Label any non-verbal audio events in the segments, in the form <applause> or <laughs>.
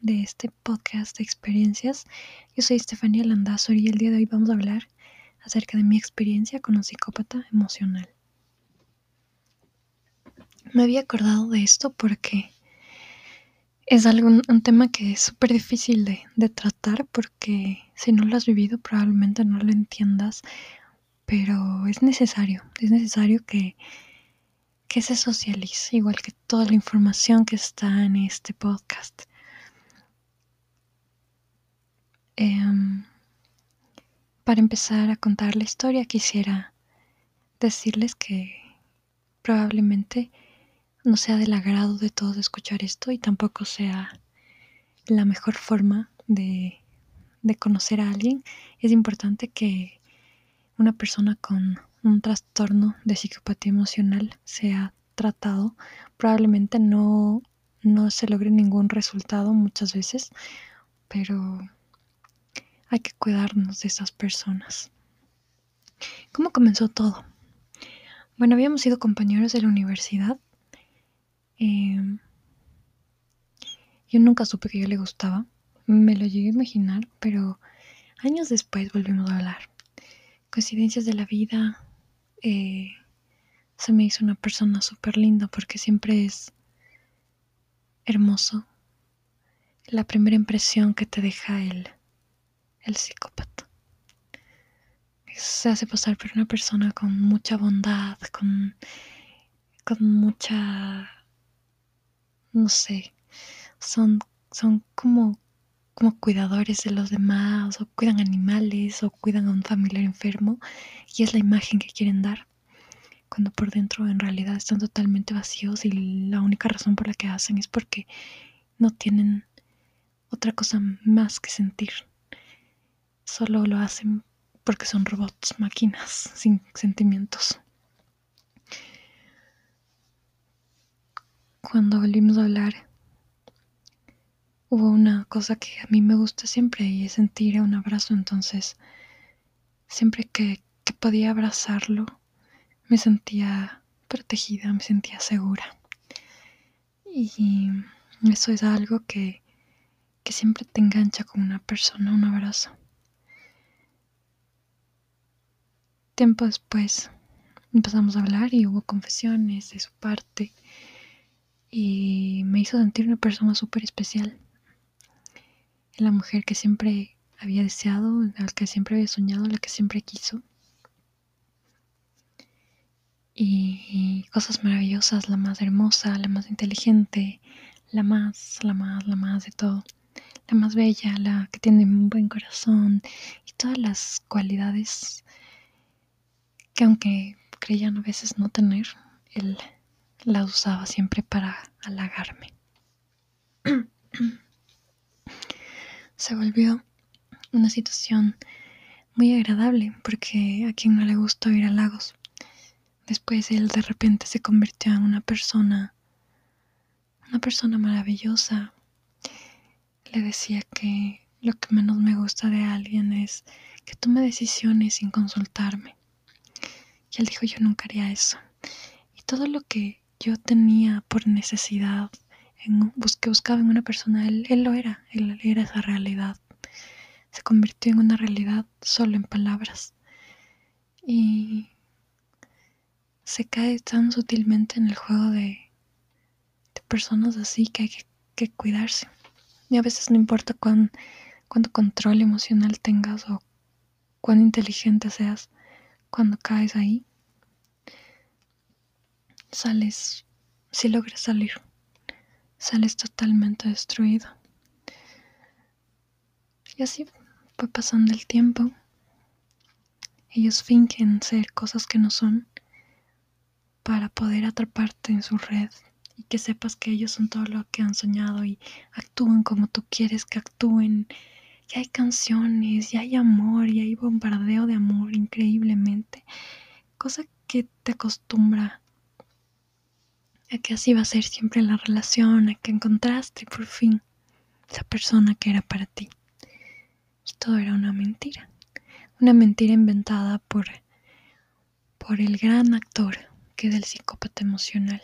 de este podcast de experiencias. Yo soy Estefanía Landazur y el día de hoy vamos a hablar acerca de mi experiencia con un psicópata emocional. Me había acordado de esto porque es algo, un tema que es súper difícil de, de tratar porque si no lo has vivido probablemente no lo entiendas, pero es necesario, es necesario que que se socialice, igual que toda la información que está en este podcast. Em, para empezar a contar la historia, quisiera decirles que probablemente no sea del agrado de todos escuchar esto y tampoco sea la mejor forma de, de conocer a alguien. Es importante que una persona con un trastorno de psicopatía emocional sea tratado, probablemente no, no se logre ningún resultado muchas veces, pero hay que cuidarnos de esas personas. ¿Cómo comenzó todo? Bueno, habíamos sido compañeros de la universidad. Em, yo nunca supe que yo le gustaba. Me lo llegué a imaginar, pero años después volvimos a hablar. Coincidencias de la vida, eh, se me hizo una persona súper linda porque siempre es hermoso la primera impresión que te deja el, el psicópata. Se hace pasar por una persona con mucha bondad, con, con mucha, no sé, son, son como, como cuidadores de los demás, o cuidan animales, o cuidan a un familiar enfermo, y es la imagen que quieren dar cuando por dentro en realidad están totalmente vacíos y la única razón por la que hacen es porque no tienen otra cosa más que sentir. Solo lo hacen porque son robots, máquinas <laughs> sin sentimientos. Cuando volvimos a hablar, hubo una cosa que a mí me gusta siempre y es sentir un abrazo. Entonces, siempre que, que podía abrazarlo, me sentía protegida, me sentía segura. Y eso es algo que, que siempre te engancha con una persona, un abrazo. Tiempo después empezamos a hablar y hubo confesiones de su parte y me hizo sentir una persona súper especial. La mujer que siempre había deseado, la que siempre había soñado, la que siempre quiso y cosas maravillosas, la más hermosa, la más inteligente, la más, la más, la más de todo, la más bella, la que tiene un buen corazón y todas las cualidades que aunque creían a veces no tener, él la usaba siempre para halagarme. <clears throat> <clears throat> Se volvió una situación muy agradable porque a quien no le gusta ir a lagos Después él de repente se convirtió en una persona, una persona maravillosa. Le decía que lo que menos me gusta de alguien es que tome decisiones sin consultarme. Y él dijo, yo nunca haría eso. Y todo lo que yo tenía por necesidad, en, que buscaba en una persona, él, él lo era, él era esa realidad. Se convirtió en una realidad solo en palabras. Y se cae tan sutilmente en el juego de, personas así que hay que, cuidarse. Y a veces no importa cuán, cuánto control emocional tengas o cuán inteligente seas, cuando caes ahí, sales, si logras salir, sales totalmente destruido. Y así fue pasando el tiempo. Ellos fingen ser cosas que no son para poder atraparte en su red y que sepas que ellos son todo lo que han soñado y actúan como tú quieres que actúen. Y hay canciones, y hay amor, y hay bombardeo de amor increíblemente. Cosa que te acostumbra a que así va a ser siempre la relación, a que encontraste por fin esa persona que era para ti. Y todo era una mentira. Una mentira inventada por, por el gran actor del psicópata emocional.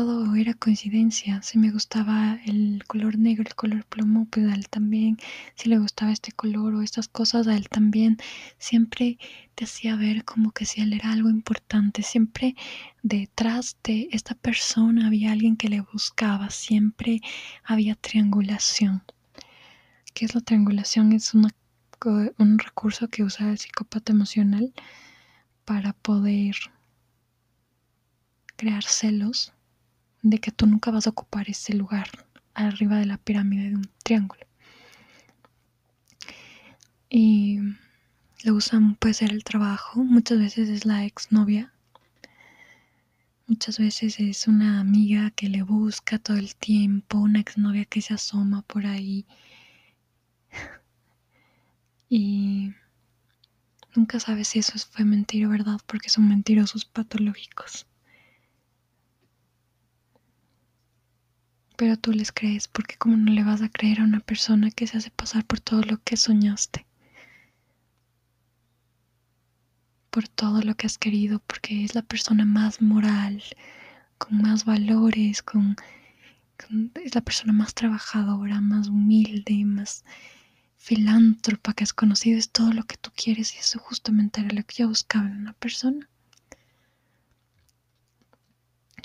Todo era coincidencia. Si me gustaba el color negro, el color plomo, pues a él también. Si le gustaba este color o estas cosas, a él también. Siempre te hacía ver como que si él era algo importante. Siempre detrás de esta persona había alguien que le buscaba. Siempre había triangulación. ¿Qué es la triangulación? Es un recurso que usa el psicópata emocional para poder crear celos de que tú nunca vas a ocupar ese lugar arriba de la pirámide de un triángulo. Y lo usan, puede ser el trabajo, muchas veces es la exnovia, muchas veces es una amiga que le busca todo el tiempo, una exnovia que se asoma por ahí. <laughs> Y nunca sabes si eso fue mentira o verdad porque son mentirosos patológicos. Pero tú les crees, porque como no le vas a creer a una persona que se hace pasar por todo lo que soñaste, por todo lo que has querido, porque es la persona más moral, con más valores, con, es la persona más trabajadora, más humilde, más filántropa que has conocido, es todo lo que tú quieres y eso justamente era lo que yo buscaba en una persona.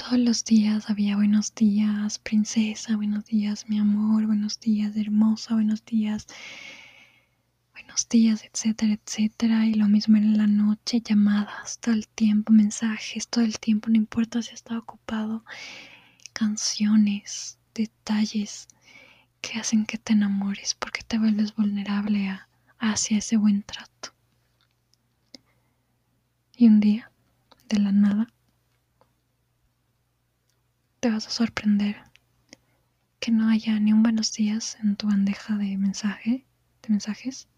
Todos los días había buenos días, princesa, buenos días, mi amor, buenos días, hermosa, buenos días, buenos días, etcétera, etcétera. Y lo mismo en la noche, llamadas, todo el tiempo, mensajes, todo el tiempo, no importa si está ocupado, canciones, detalles que hacen que te enamores porque te vuelves vulnerable a, hacia ese buen trato. Y un día, de la nada, te vas a sorprender que no haya ni un buenos días en tu bandeja de mensaje, de mensajes,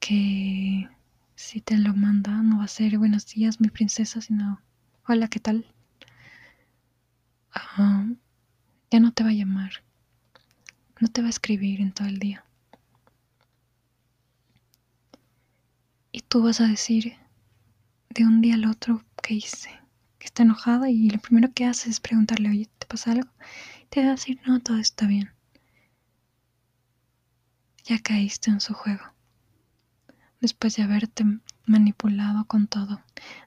que si te lo manda no va a ser buenos días mi princesa, sino hola, ¿qué tal? ya no te va a llamar, no te va a escribir en todo el día. Y tú vas a decir de un día al otro qué hice que está enojada y lo primero que hace es preguntarle, oye, ¿te pasa algo? te va a decir, no, todo está bien. Ya caíste en su juego. Después de haberte manipulado con todo,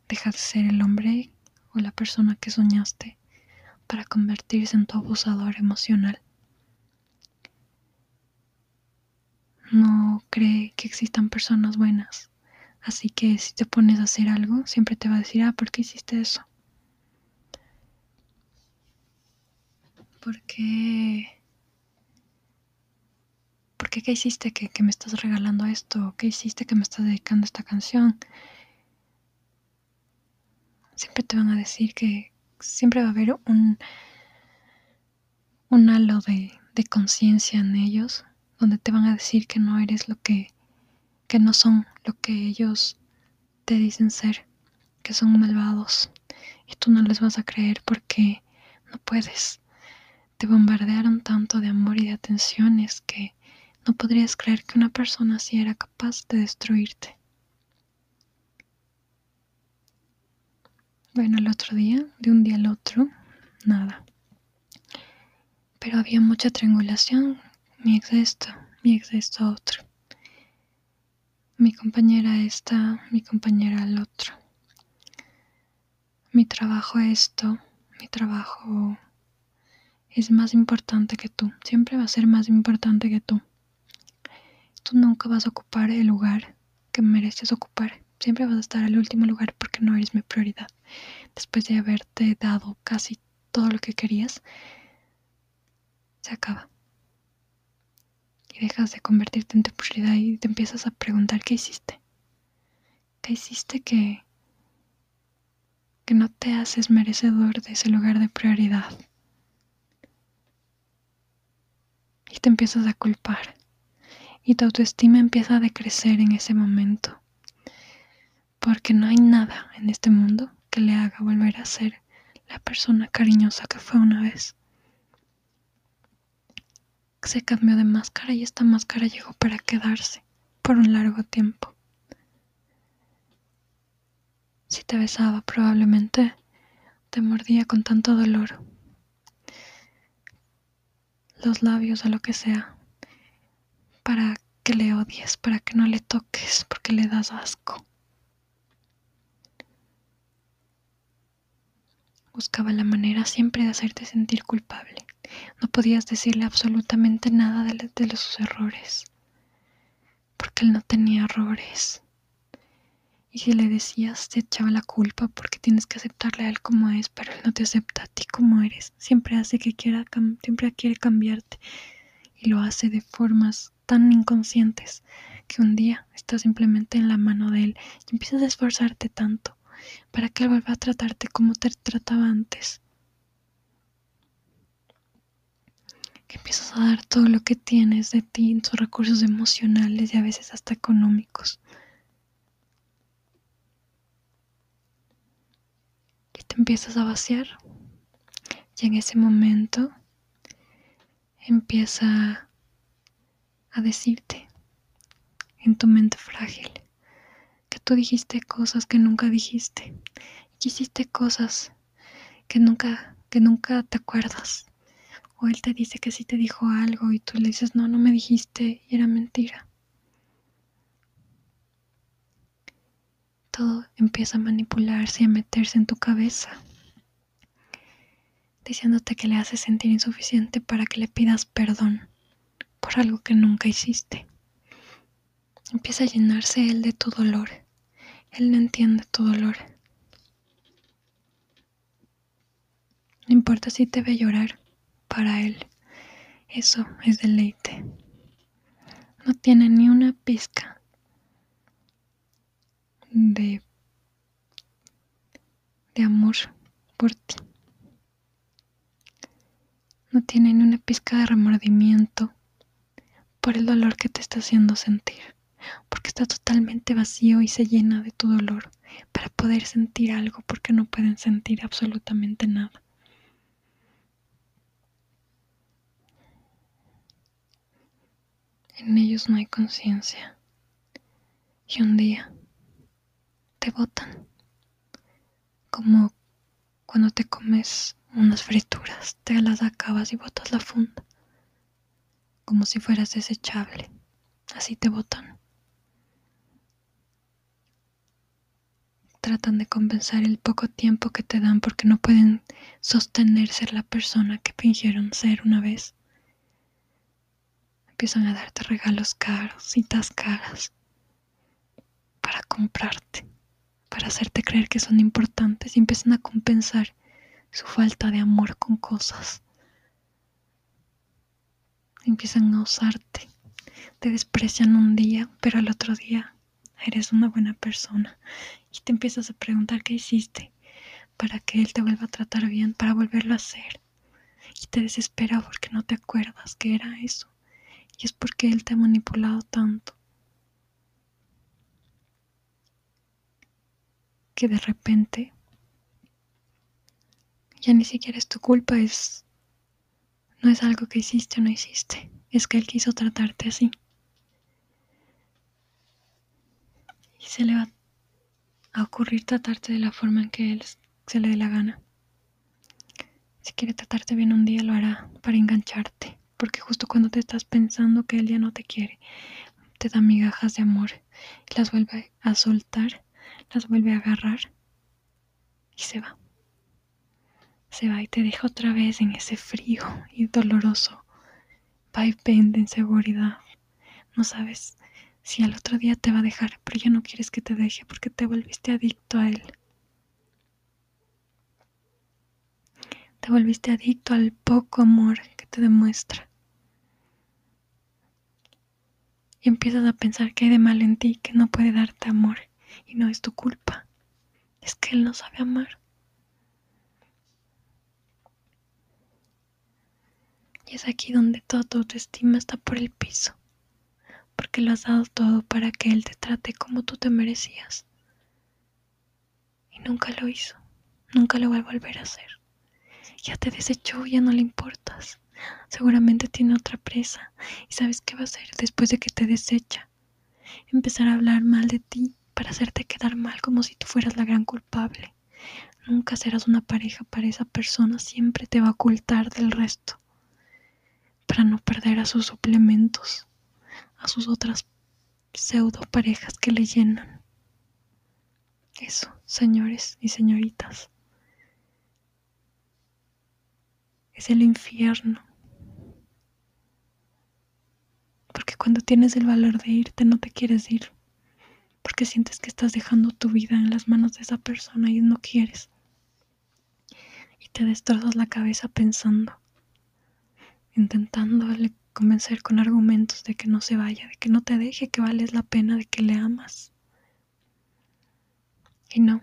dejas de ser el hombre o la persona que soñaste para convertirse en tu abusador emocional. No cree que existan personas buenas. Así que si te pones a hacer algo, siempre te va a decir, ah, ¿por qué hiciste eso? ¿Por qué? ¿Por qué qué hiciste que, me estás regalando esto? ¿Qué hiciste que me estás dedicando esta canción? Siempre te van a decir que siempre va a haber un, un halo de, de conciencia en ellos, donde te van a decir que no eres lo que, que no son lo que ellos te dicen ser, que son malvados. Y tú no les vas a creer porque no puedes. Te bombardearon tanto de amor y de atenciones que no podrías creer que una persona así era capaz de destruirte. Bueno, el otro día, de un día al otro, nada. Pero había mucha triangulación. Mi ex esto, mi ex esto otro. Mi compañera esta, mi compañera al otro. Mi trabajo esto, mi trabajo es más importante que tú, siempre va a ser más importante que tú. Tú nunca vas a ocupar el lugar que mereces ocupar, siempre vas a estar al último lugar porque no eres mi prioridad. Después de haberte dado casi todo lo que querías, se acaba. Y dejas de convertirte en tu prioridad y te empiezas a preguntar qué hiciste. ¿Qué hiciste que que no te haces merecedor de ese lugar de prioridad? Y te empiezas a culpar y tu autoestima empieza a decrecer en ese momento. Porque no hay nada en este mundo que le haga volver a ser la persona cariñosa que fue una vez. Se cambió de máscara y esta máscara llegó para quedarse por un largo tiempo. Si te besaba probablemente te mordía con tanto dolor los labios o lo que sea para que le odies, para que no le toques, porque le das asco. Buscaba la manera siempre de hacerte sentir culpable. No podías decirle absolutamente nada de, de sus errores, porque él no tenía errores. Y si le decías, te echaba la culpa porque tienes que aceptarle a él como es, pero él no te acepta a ti como eres. Siempre hace que quiera, siempre quiere cambiarte. Y lo hace de formas tan inconscientes que un día estás simplemente en la mano de él y empiezas a esforzarte tanto para que él vuelva a tratarte como te trataba antes. Que empiezas a dar todo lo que tienes de ti, en tus recursos emocionales y a veces hasta económicos empiezas a vaciar. Y en ese momento empieza a decirte en tu mente frágil que tú dijiste cosas que nunca dijiste y hiciste cosas que nunca que nunca te acuerdas o él te dice que sí te dijo algo y tú le dices no no me dijiste y era mentira todo empieza a manipularse y a meterse en tu cabeza, diciéndote que le haces sentir insuficiente para que le pidas perdón por algo que nunca hiciste. Empieza a llenarse él de tu dolor. Él no entiende tu dolor. No importa si te ve llorar, para él eso es deleite. No tiene ni una pizca de, de amor por ti. No tiene ni una pizca de remordimiento por el dolor que te está haciendo sentir, porque está totalmente vacío y se llena de tu dolor para poder sentir algo, porque no pueden sentir absolutamente nada. En ellos no hay conciencia. Y un día te botan. Como cuando te comes unas frituras, te las acabas y botas la funda. Como si fueras desechable. Así te botan. Tratan de compensar el poco tiempo que te dan porque no pueden sostener ser la persona que fingieron ser una vez. Empiezan a darte regalos caros, citas caras, para comprarte para hacerte creer que son importantes y empiezan a compensar su falta de amor con cosas. Empiezan a usarte, te desprecian un día, pero al otro día eres una buena persona y te empiezas a preguntar qué hiciste para que él te vuelva a tratar bien, para volverlo a hacer. Y te desespera porque no te acuerdas que era eso. Y es porque él te ha manipulado tanto que de repente ya ni siquiera es tu culpa, es no es algo que hiciste o no hiciste, es que él quiso tratarte así. Y se le va a ocurrir tratarte de la forma en que él se le dé la gana. Si quiere tratarte bien un día lo hará para engancharte, porque justo cuando te estás pensando que él ya no te quiere, te da migajas de amor y las vuelve a soltar las vuelve a agarrar y se va. Se va y te deja otra vez en ese frío y doloroso vaivén de inseguridad. No sabes si al otro día te va a dejar, pero ya no quieres que te deje porque te volviste adicto a él. Te volviste adicto al poco amor que te demuestra. Y empiezas a pensar que hay de mal en ti, que no puede darte amor y no es tu culpa. Es que Él no sabe amar. Y es aquí donde toda tu autoestima está por el piso. Porque lo has dado todo para que Él te trate como tú te merecías. Y nunca lo hizo. Nunca lo va a volver a hacer. Ya te desechó, ya no le importas. Seguramente tiene otra presa. ¿Y sabes qué va a hacer después de que te desecha? Empezar a hablar mal de ti para hacerte quedar mal como si tú fueras la gran culpable. Nunca serás una pareja para esa persona, siempre te va a ocultar del resto para no perder a sus suplementos, a sus otras pseudo parejas que le llenan. Eso, señores y señoritas, es el infierno. Porque cuando tienes el valor de irte no te quieres ir. Porque sientes que estás dejando tu vida en las manos de esa persona y no quieres. Y te destrozas la cabeza pensando, intentándole convencer con argumentos de que no se vaya, de que no te deje, que vales la pena, de que le amas. Y no,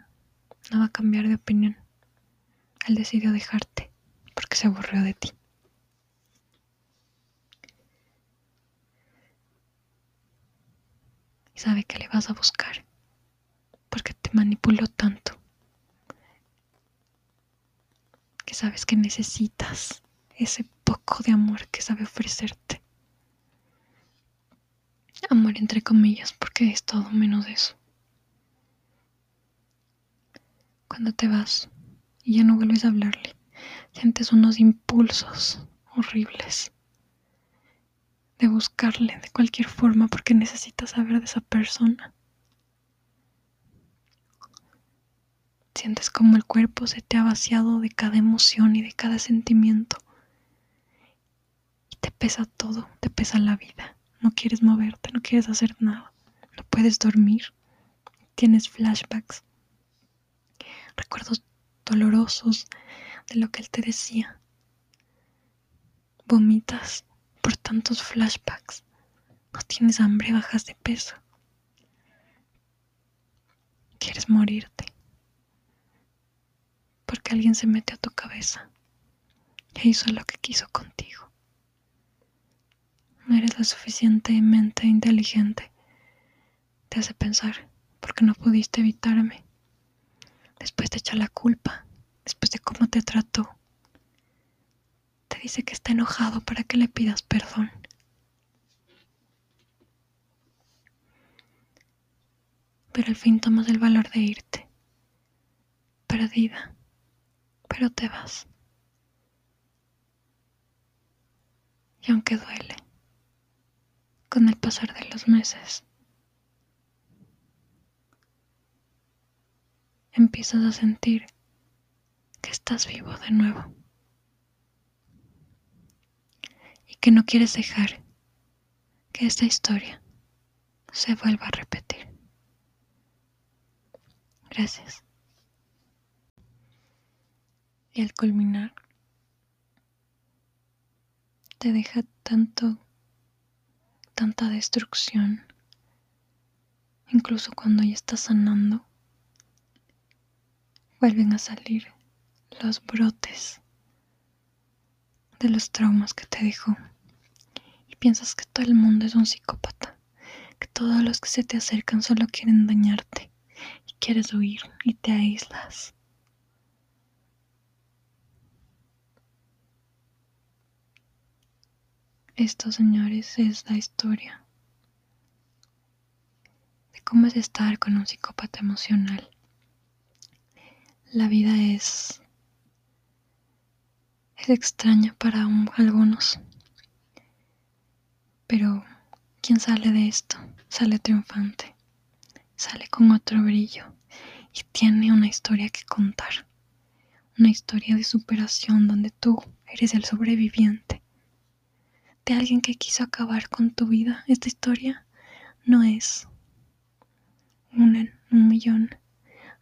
no va a cambiar de opinión. Él decidió dejarte porque se aburrió de ti. Sabe que le vas a buscar porque te manipuló tanto que sabes que necesitas ese poco de amor que sabe ofrecerte. Amor entre comillas, porque es todo menos eso. Cuando te vas y ya no vuelves a hablarle, sientes unos impulsos horribles de buscarle de cualquier forma porque necesitas saber de esa persona. Sientes como el cuerpo se te ha vaciado de cada emoción y de cada sentimiento te pesa todo, te pesa la vida. No quieres moverte, no quieres hacer nada, no puedes dormir. Tienes flashbacks, recuerdos dolorosos de lo que él te decía. Vomitas por tantos flashbacks. No tienes hambre, bajas de peso. Quieres morirte. Porque alguien se mete a tu cabeza e hizo lo que quiso contigo. No eres lo suficientemente inteligente. Te hace pensar, porque no pudiste evitarme. Después te echa la culpa, después de cómo te trató. Dice que está enojado para que le pidas perdón. Pero al fin tomas el valor de irte. Perdida. Pero te vas. Y aunque duele con el pasar de los meses. Empiezas a sentir que estás vivo de nuevo y que no quieres dejar que esta historia se vuelva a repetir. Gracias. Y al culminar, te deja tanto tanta destrucción, incluso cuando ya está sanando, vuelven a salir los brotes de los traumas que te dejó. Y piensas que todo el mundo es un psicópata, que todos los que se te acercan solo quieren dañarte y quieres huir y te aíslas. Esto, señores, es la historia de cómo es estar con un psicópata emocional. La vida es, es extraña para algunos, pero quien sale de esto sale triunfante, sale con otro brillo y tiene una historia que contar, una historia de superación donde tú eres el sobreviviente de alguien que quiso acabar con tu vida. Esta historia no es en un millón.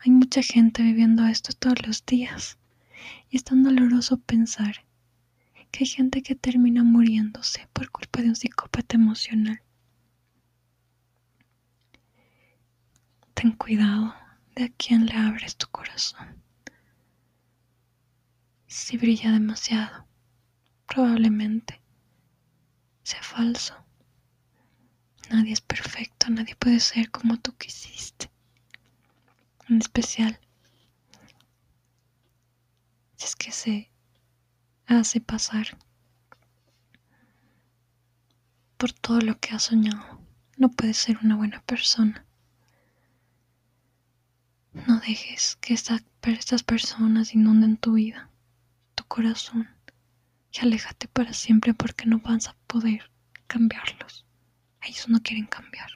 Hay mucha gente viviendo esto todos los días. Y es tan doloroso pensar que hay gente que termina muriéndose por culpa de un psicópata emocional. Ten cuidado de a quién le abres tu corazón. Si brilla demasiado, probablemente sea falso. Nadie es perfecto, nadie puede ser como tú quisiste. En especial, si es que se hace pasar por todo lo que ha soñado, no puede ser una buena persona. No dejes que estas personas inundan tu vida, tu corazón, y aléjate para siempre porque no vas a poder cambiarlos. Ellos no quieren cambiar.